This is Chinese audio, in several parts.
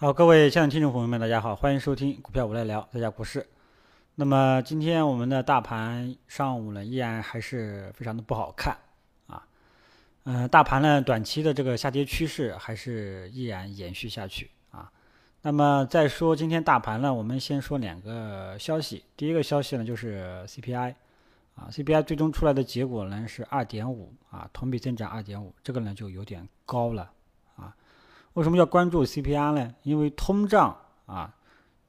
好，各位亲爱的听众朋友们，大家好，欢迎收听股票我来聊，大家股市。那么今天我们的大盘上午呢，依然还是非常的不好看啊。嗯，大盘呢短期的这个下跌趋势还是依然延续下去啊。那么再说今天大盘呢，我们先说两个消息。第一个消息呢就是 CPI 啊，CPI 最终出来的结果呢是二点五啊，同比增长二点五，这个呢就有点高了。为什么要关注 CPI 呢？因为通胀啊，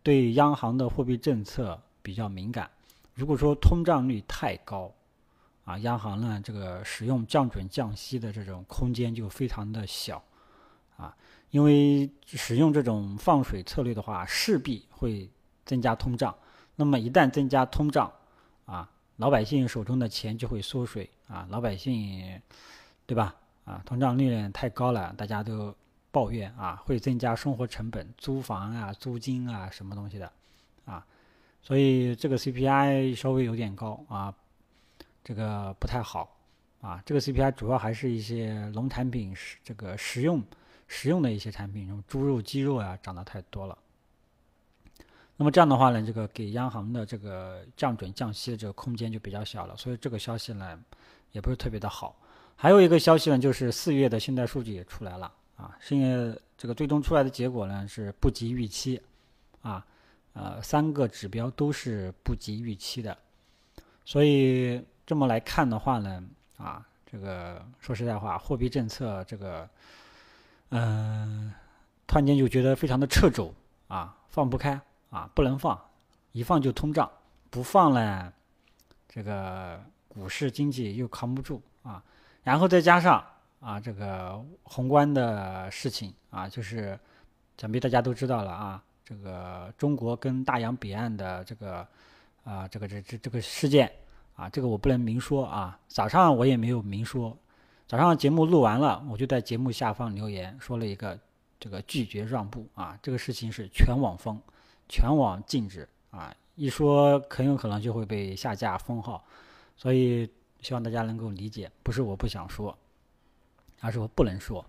对央行的货币政策比较敏感。如果说通胀率太高，啊，央行呢这个使用降准降息的这种空间就非常的小，啊，因为使用这种放水策略的话，势必会增加通胀。那么一旦增加通胀，啊，老百姓手中的钱就会缩水，啊，老百姓，对吧？啊，通胀率太高了，大家都。抱怨啊，会增加生活成本，租房啊、租金啊，什么东西的，啊，所以这个 CPI 稍微有点高啊，这个不太好啊。这个 CPI 主要还是一些农产品，食这个食用食用的一些产品，什么猪肉、鸡肉啊，涨得太多了。那么这样的话呢，这个给央行的这个降准降息的这个空间就比较小了，所以这个消息呢，也不是特别的好。还有一个消息呢，就是四月的信贷数据也出来了。啊，现在这个最终出来的结果呢是不及预期，啊，呃，三个指标都是不及预期的，所以这么来看的话呢，啊，这个说实在话，货币政策这个，嗯，突然间就觉得非常的掣肘，啊，放不开，啊，不能放，一放就通胀，不放呢，这个股市经济又扛不住，啊，然后再加上。啊，这个宏观的事情啊，就是想必大家都知道了啊。这个中国跟大洋彼岸的这个啊，这个这这这个事件啊，这个我不能明说啊。早上我也没有明说，早上节目录完了，我就在节目下方留言说了一个这个拒绝让步啊。这个事情是全网封，全网禁止啊，一说很有可能就会被下架封号，所以希望大家能够理解，不是我不想说。而是我不能说，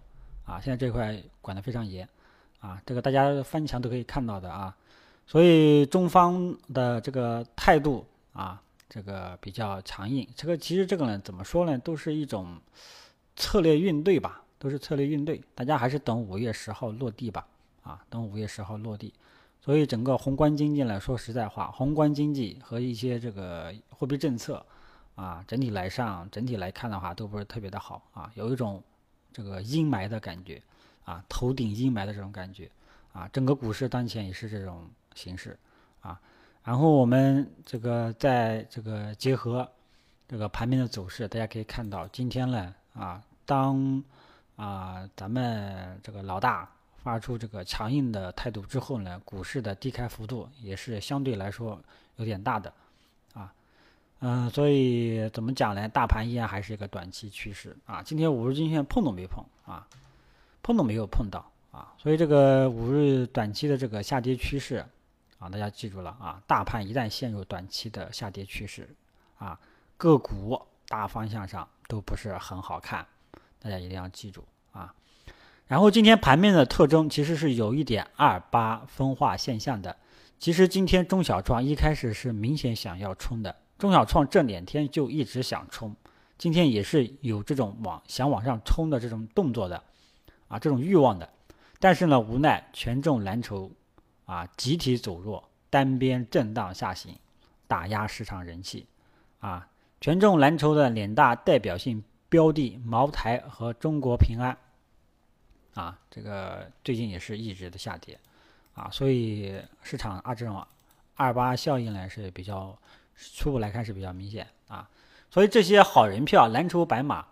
啊，现在这块管得非常严，啊，这个大家翻墙都可以看到的啊，所以中方的这个态度啊，这个比较强硬。这个其实这个呢，怎么说呢，都是一种策略应对吧，都是策略应对。大家还是等五月十号落地吧，啊，等五月十号落地。所以整个宏观经济呢，说实在话，宏观经济和一些这个货币政策啊，整体来上，整体来看的话，都不是特别的好啊，有一种。这个阴霾的感觉，啊，头顶阴霾的这种感觉，啊，整个股市当前也是这种形式，啊，然后我们这个在这个结合这个盘面的走势，大家可以看到，今天呢，啊，当啊咱们这个老大发出这个强硬的态度之后呢，股市的低开幅度也是相对来说有点大的。嗯，所以怎么讲呢？大盘依然还是一个短期趋势啊。今天五日均线碰都没碰啊，碰都没有碰到啊。所以这个五日短期的这个下跌趋势啊，大家记住了啊。大盘一旦陷入短期的下跌趋势啊，个股大方向上都不是很好看，大家一定要记住啊。然后今天盘面的特征其实是有一点二八分化现象的。其实今天中小创一开始是明显想要冲的。中小创这两天就一直想冲，今天也是有这种往想往上冲的这种动作的，啊，这种欲望的，但是呢，无奈权重蓝筹啊集体走弱，单边震荡下行，打压市场人气，啊，权重蓝筹的两大代表性标的茅台和中国平安，啊，这个最近也是一直的下跌，啊，所以市场啊这种二八效应呢是比较。初步来看是比较明显啊，所以这些好人票、蓝筹白马，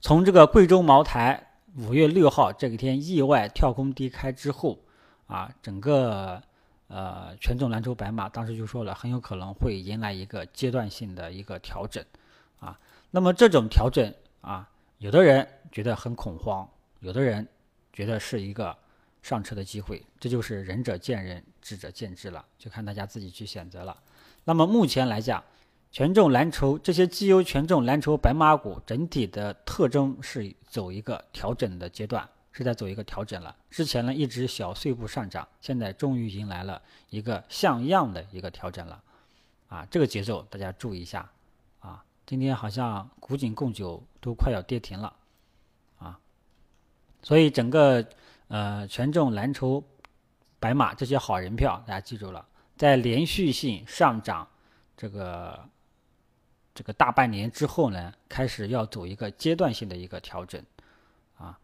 从这个贵州茅台五月六号这一天意外跳空低开之后啊，整个呃权重蓝筹白马当时就说了，很有可能会迎来一个阶段性的一个调整啊。那么这种调整啊，有的人觉得很恐慌，有的人觉得是一个上车的机会，这就是仁者见仁，智者见智了，就看大家自己去选择了。那么目前来讲，权重蓝筹这些绩优权重蓝筹白马股整体的特征是走一个调整的阶段是在走一个调整了。之前呢一直小碎步上涨，现在终于迎来了一个像样的一个调整了，啊，这个节奏大家注意一下啊。今天好像古井贡酒都快要跌停了，啊，所以整个呃权重蓝筹白马这些好人票，大家记住了，在连续性上涨这个。这个大半年之后呢，开始要走一个阶段性的一个调整，啊，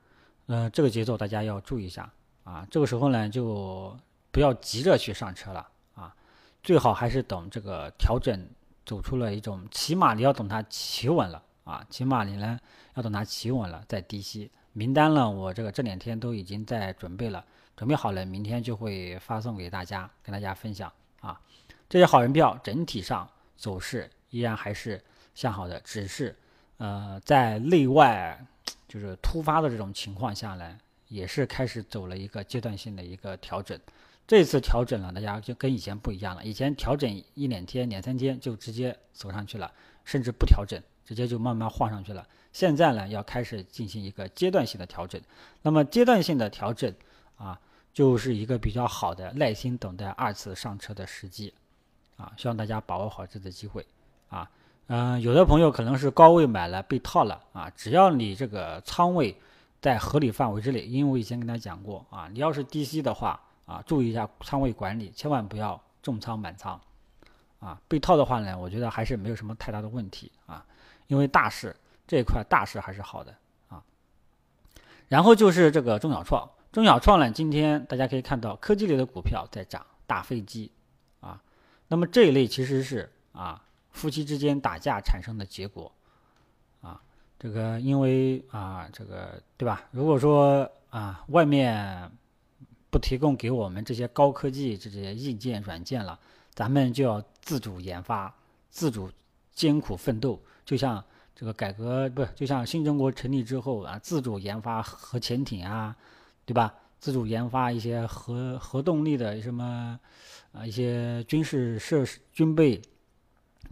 呃，这个节奏大家要注意一下啊。这个时候呢，就不要急着去上车了啊，最好还是等这个调整走出了一种，起码你要等它企稳了啊，起码你呢要等它企稳了再低吸。名单呢，我这个这两天都已经在准备了，准备好了，明天就会发送给大家，跟大家分享啊。这些好人票整体上走势。依然还是向好的，只是，呃，在内外就是突发的这种情况下呢，也是开始走了一个阶段性的一个调整。这次调整了，大家就跟以前不一样了。以前调整一两天、两三天就直接走上去了，甚至不调整，直接就慢慢晃上去了。现在呢，要开始进行一个阶段性的调整。那么阶段性的调整啊，就是一个比较好的耐心等待二次上车的时机啊，希望大家把握好这次机会。啊，嗯，有的朋友可能是高位买了被套了啊，只要你这个仓位在合理范围之内，因为我以前跟他讲过啊，你要是低吸的话啊，注意一下仓位管理，千万不要重仓满仓啊。被套的话呢，我觉得还是没有什么太大的问题啊，因为大势这一块大势还是好的啊。然后就是这个中小创，中小创呢，今天大家可以看到科技类的股票在涨，大飞机啊，那么这一类其实是啊。夫妻之间打架产生的结果，啊，这个因为啊，这个对吧？如果说啊，外面不提供给我们这些高科技这些硬件软件了，咱们就要自主研发、自主艰苦奋斗。就像这个改革不是，就像新中国成立之后啊，自主研发核潜艇啊，对吧？自主研发一些核核动力的什么啊，一些军事设施军备。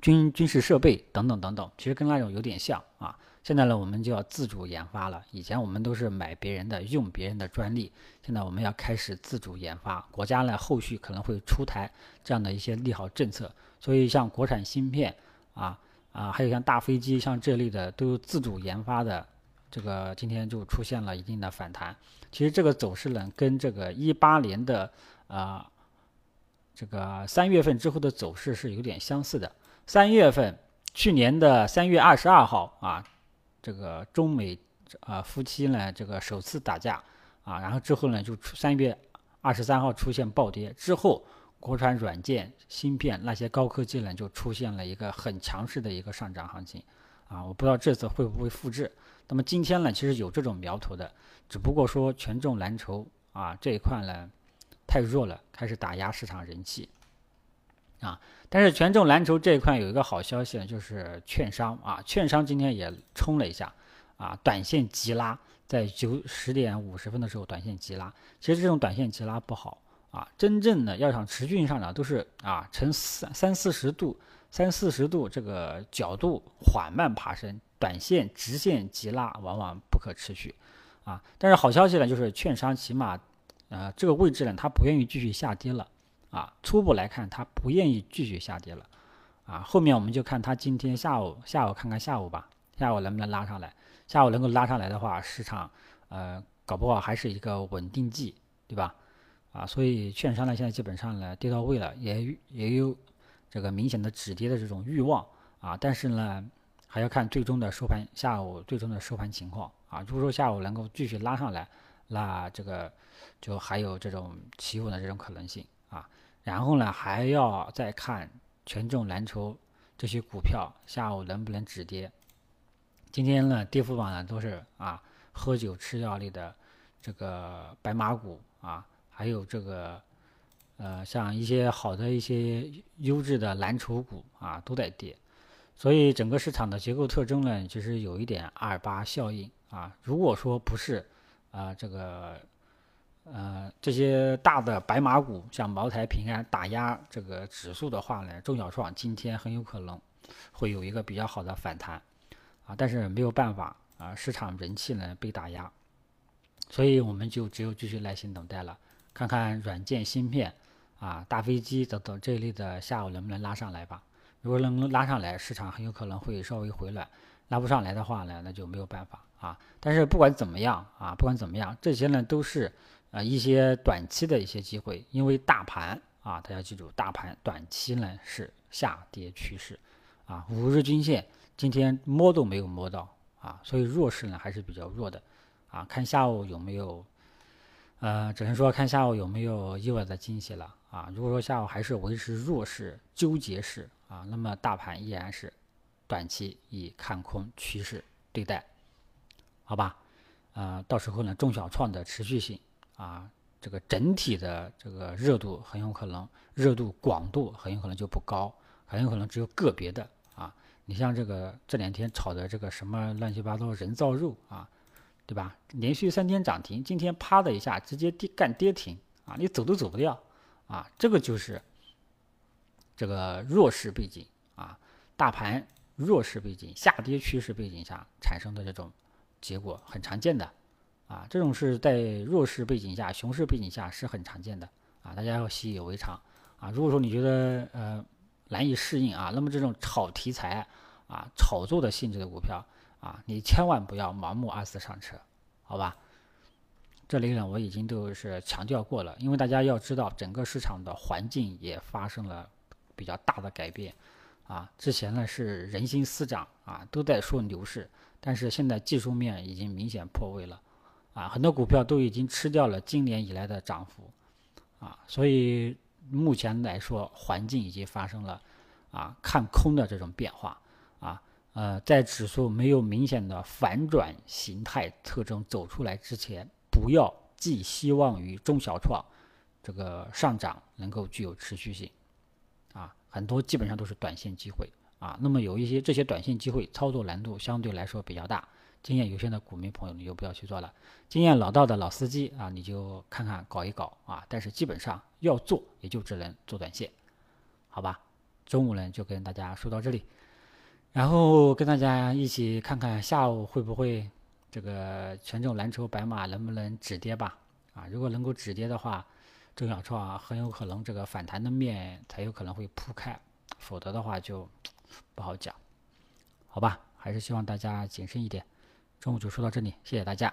军军事设备等等等等，其实跟那种有点像啊。现在呢，我们就要自主研发了。以前我们都是买别人的，用别人的专利。现在我们要开始自主研发。国家呢，后续可能会出台这样的一些利好政策。所以像国产芯片啊啊，还有像大飞机，像这类的都自主研发的，这个今天就出现了一定的反弹。其实这个走势呢，跟这个一八年的啊这个三月份之后的走势是有点相似的。三月份，去年的三月二十二号啊，这个中美啊夫妻呢，这个首次打架啊，然后之后呢，就出三月二十三号出现暴跌，之后国产软件、芯片那些高科技呢，就出现了一个很强势的一个上涨行情啊，我不知道这次会不会复制。那么今天呢，其实有这种苗头的，只不过说权重蓝筹啊这一块呢太弱了，开始打压市场人气。啊，但是权重蓝筹这一块有一个好消息呢，就是券商啊，券商今天也冲了一下，啊，短线急拉，在九十点五十分的时候短线急拉，其实这种短线急拉不好啊，真正的要想持续性上涨，都是啊呈三三四十度、三四十度这个角度缓慢爬升，短线直线急拉往往不可持续啊。但是好消息呢，就是券商起码呃这个位置呢，它不愿意继续下跌了。啊，初步来看，它不愿意继续下跌了，啊，后面我们就看它今天下午，下午看看下午吧，下午能不能拉上来？下午能够拉上来的话，市场呃，搞不好还是一个稳定剂，对吧？啊，所以券商呢，现在基本上呢跌到位了，也也有这个明显的止跌的这种欲望啊，但是呢，还要看最终的收盘，下午最终的收盘情况啊。如果说下午能够继续拉上来，那这个就还有这种企稳的这种可能性啊。然后呢，还要再看权重蓝筹这些股票下午能不能止跌。今天呢，跌幅榜呢都是啊，喝酒吃药类的这个白马股啊，还有这个呃，像一些好的一些优质的蓝筹股啊都在跌。所以整个市场的结构特征呢，其实有一点二八效应啊。如果说不是啊，这个。呃，这些大的白马股，像茅台、平安打压这个指数的话呢，中小创今天很有可能会有一个比较好的反弹啊，但是没有办法啊，市场人气呢被打压，所以我们就只有继续耐心等待了，看看软件芯片啊、大飞机等等这一类的下午能不能拉上来吧。如果能拉上来，市场很有可能会稍微回暖；拉不上来的话呢，那就没有办法啊。但是不管怎么样啊，不管怎么样，这些呢都是呃一些短期的一些机会，因为大盘啊，大家记住，大盘短期呢是下跌趋势啊，五日均线今天摸都没有摸到啊，所以弱势呢还是比较弱的。啊，看下午有没有，呃，只能说看下午有没有意外的惊喜了啊。如果说下午还是维持弱势纠结式啊，那么大盘依然是短期以看空趋势对待，好吧？呃，到时候呢，中小创的持续性啊，这个整体的这个热度很有可能热度广度很有可能就不高，很有可能只有个别的啊。你像这个这两天炒的这个什么乱七八糟人造肉啊。对吧？连续三天涨停，今天啪的一下直接跌干跌停啊！你走都走不掉啊！这个就是这个弱势背景啊，大盘弱势背景、下跌趋势背景下产生的这种结果很常见的啊，这种是在弱势背景下、熊市背景下是很常见的啊，大家要习以为常啊。如果说你觉得呃难以适应啊，那么这种炒题材啊、炒作的性质的股票。啊，你千万不要盲目二次上车，好吧？这里呢，我已经都是强调过了，因为大家要知道，整个市场的环境也发生了比较大的改变。啊，之前呢是人心思涨啊，都在说牛市，但是现在技术面已经明显破位了，啊，很多股票都已经吃掉了今年以来的涨幅，啊，所以目前来说，环境已经发生了啊看空的这种变化，啊。呃，在指数没有明显的反转形态特征走出来之前，不要寄希望于中小创这个上涨能够具有持续性，啊，很多基本上都是短线机会啊。那么有一些这些短线机会操作难度相对来说比较大，经验有限的股民朋友你就不要去做了，经验老道的老司机啊，你就看看搞一搞啊。但是基本上要做也就只能做短线，好吧？中午呢就跟大家说到这里。然后跟大家一起看看下午会不会这个权重蓝筹白马能不能止跌吧？啊，如果能够止跌的话，中小创很有可能这个反弹的面才有可能会铺开，否则的话就不好讲，好吧？还是希望大家谨慎一点。中午就说到这里，谢谢大家。